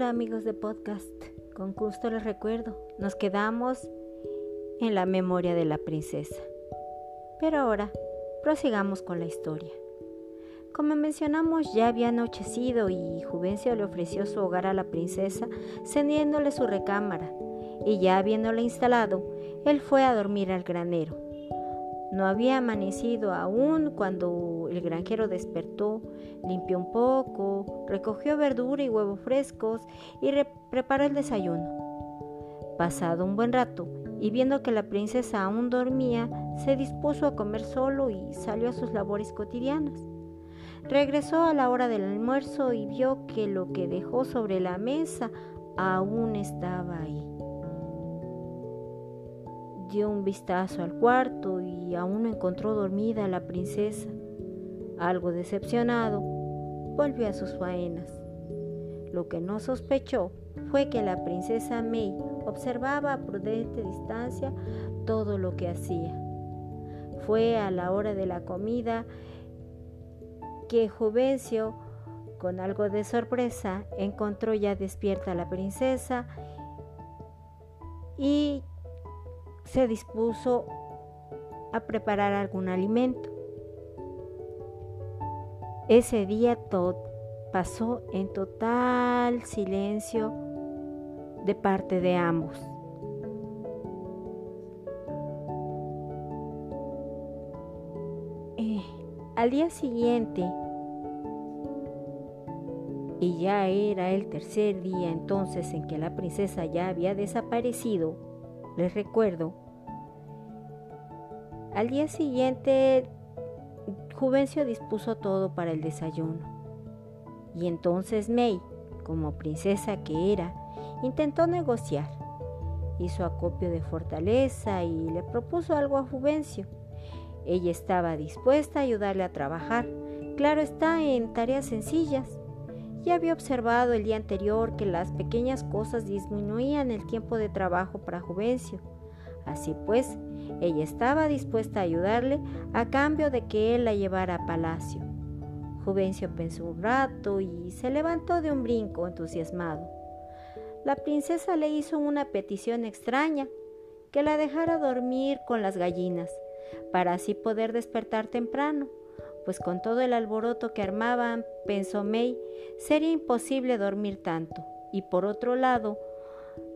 Hola amigos de podcast, con gusto les recuerdo, nos quedamos en la memoria de la princesa. Pero ahora, prosigamos con la historia. Como mencionamos, ya había anochecido y Juvencio le ofreció su hogar a la princesa, cendiéndole su recámara, y ya habiéndola instalado, él fue a dormir al granero. No había amanecido aún cuando el granjero despertó, limpió un poco, recogió verdura y huevos frescos y preparó el desayuno. Pasado un buen rato y viendo que la princesa aún dormía, se dispuso a comer solo y salió a sus labores cotidianas. Regresó a la hora del almuerzo y vio que lo que dejó sobre la mesa aún estaba ahí dio un vistazo al cuarto y aún no encontró dormida a la princesa. Algo decepcionado, volvió a sus faenas. Lo que no sospechó fue que la princesa May observaba a prudente distancia todo lo que hacía. Fue a la hora de la comida que Juvencio, con algo de sorpresa, encontró ya despierta a la princesa y se dispuso a preparar algún alimento. Ese día todo pasó en total silencio de parte de ambos. Eh, al día siguiente, y ya era el tercer día entonces en que la princesa ya había desaparecido, les recuerdo, al día siguiente Juvencio dispuso todo para el desayuno. Y entonces May, como princesa que era, intentó negociar. Hizo acopio de fortaleza y le propuso algo a Juvencio. Ella estaba dispuesta a ayudarle a trabajar, claro está, en tareas sencillas. Ya había observado el día anterior que las pequeñas cosas disminuían el tiempo de trabajo para Juvencio. Así pues, ella estaba dispuesta a ayudarle a cambio de que él la llevara a palacio. Juvencio pensó un rato y se levantó de un brinco entusiasmado. La princesa le hizo una petición extraña, que la dejara dormir con las gallinas, para así poder despertar temprano pues con todo el alboroto que armaban, pensó May, sería imposible dormir tanto. Y por otro lado,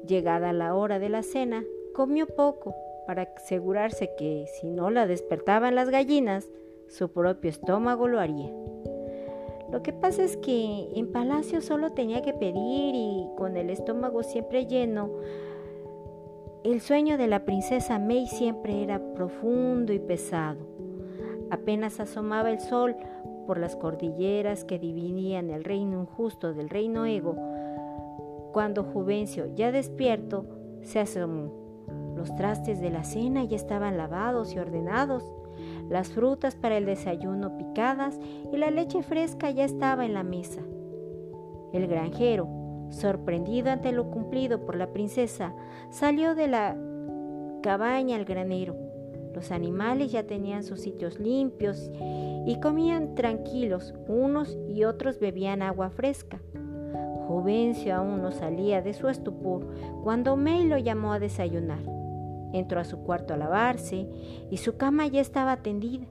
llegada la hora de la cena, comió poco para asegurarse que si no la despertaban las gallinas, su propio estómago lo haría. Lo que pasa es que en palacio solo tenía que pedir y con el estómago siempre lleno, el sueño de la princesa May siempre era profundo y pesado. Apenas asomaba el sol por las cordilleras que dividían el reino injusto del reino ego, cuando Juvencio, ya despierto, se asomó. Los trastes de la cena ya estaban lavados y ordenados, las frutas para el desayuno picadas y la leche fresca ya estaba en la mesa. El granjero, sorprendido ante lo cumplido por la princesa, salió de la cabaña al granero los animales ya tenían sus sitios limpios y comían tranquilos, unos y otros bebían agua fresca. Juvencio aún no salía de su estupor cuando May lo llamó a desayunar. Entró a su cuarto a lavarse y su cama ya estaba tendida.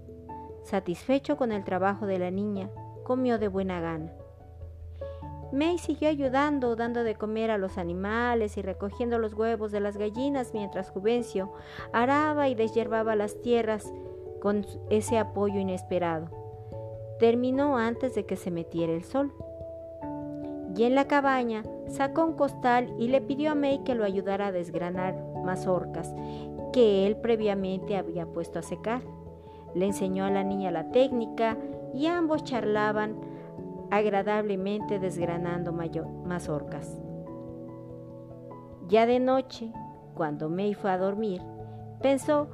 Satisfecho con el trabajo de la niña, comió de buena gana. May siguió ayudando, dando de comer a los animales y recogiendo los huevos de las gallinas mientras Juvencio araba y deshiervaba las tierras con ese apoyo inesperado. Terminó antes de que se metiera el sol. Y en la cabaña sacó un costal y le pidió a May que lo ayudara a desgranar mazorcas que él previamente había puesto a secar. Le enseñó a la niña la técnica y ambos charlaban agradablemente desgranando mazorcas. Ya de noche, cuando May fue a dormir, pensó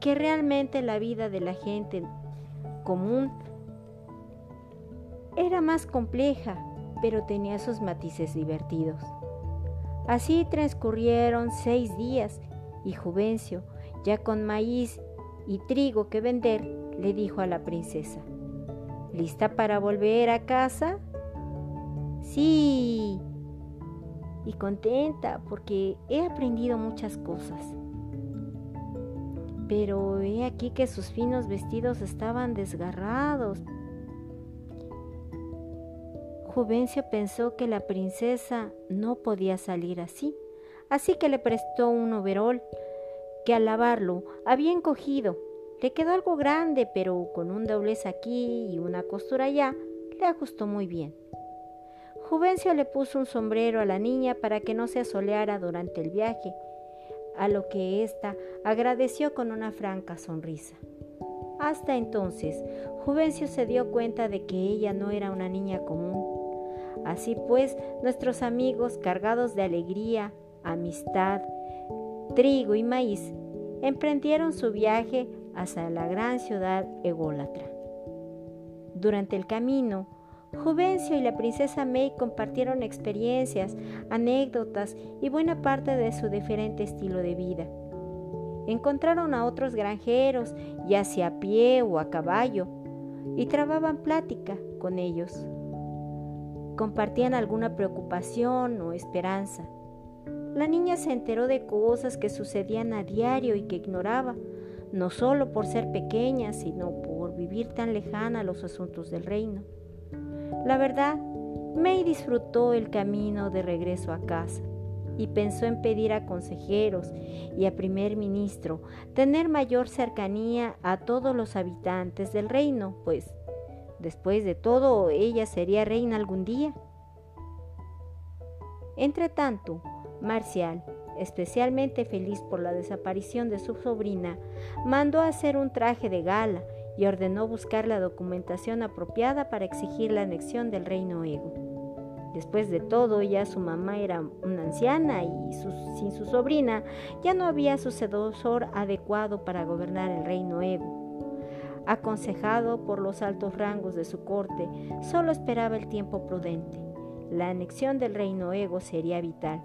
que realmente la vida de la gente común era más compleja, pero tenía sus matices divertidos. Así transcurrieron seis días y Juvencio, ya con maíz y trigo que vender, le dijo a la princesa, ¿Lista para volver a casa? Sí. y contenta porque he aprendido muchas cosas. Pero he aquí que sus finos vestidos estaban desgarrados. Juvencio pensó que la princesa no podía salir así, así que le prestó un overol que al lavarlo había encogido. Le quedó algo grande, pero con un doblez aquí y una costura allá, le ajustó muy bien. Juvencio le puso un sombrero a la niña para que no se asoleara durante el viaje, a lo que ésta agradeció con una franca sonrisa. Hasta entonces, Juvencio se dio cuenta de que ella no era una niña común. Así pues, nuestros amigos, cargados de alegría, amistad, trigo y maíz, emprendieron su viaje hacia la gran ciudad ególatra. Durante el camino, Juvencio y la princesa May compartieron experiencias, anécdotas y buena parte de su diferente estilo de vida. Encontraron a otros granjeros, ya sea a pie o a caballo, y trababan plática con ellos. Compartían alguna preocupación o esperanza. La niña se enteró de cosas que sucedían a diario y que ignoraba, no solo por ser pequeña, sino por vivir tan lejana a los asuntos del reino. La verdad, May disfrutó el camino de regreso a casa y pensó en pedir a consejeros y a primer ministro tener mayor cercanía a todos los habitantes del reino, pues después de todo ella sería reina algún día. Entretanto, Marcial, especialmente feliz por la desaparición de su sobrina, mandó hacer un traje de gala y ordenó buscar la documentación apropiada para exigir la anexión del reino Ego. Después de todo, ya su mamá era una anciana y sin su sobrina ya no había sucesor adecuado para gobernar el reino Ego. Aconsejado por los altos rangos de su corte, solo esperaba el tiempo prudente. La anexión del reino Ego sería vital,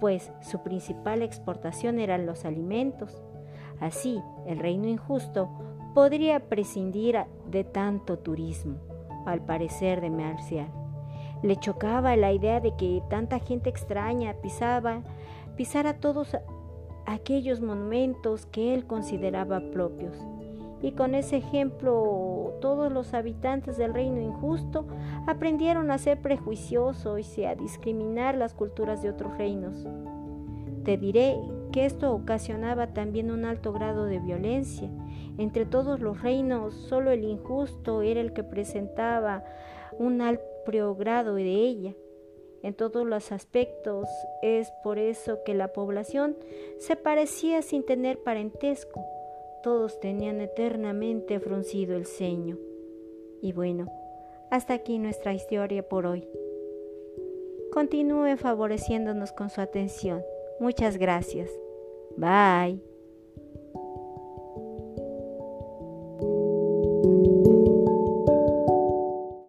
pues su principal exportación eran los alimentos. Así, el reino injusto podría prescindir de tanto turismo, al parecer de Marcial. Le chocaba la idea de que tanta gente extraña pisaba, pisara todos aquellos monumentos que él consideraba propios. Y con ese ejemplo, todos los habitantes del reino injusto aprendieron a ser prejuiciosos y a discriminar las culturas de otros reinos. Te diré que esto ocasionaba también un alto grado de violencia. Entre todos los reinos, solo el injusto era el que presentaba un alto grado de ella. En todos los aspectos es por eso que la población se parecía sin tener parentesco. Todos tenían eternamente fruncido el ceño. Y bueno, hasta aquí nuestra historia por hoy. Continúe favoreciéndonos con su atención. Muchas gracias. Bye.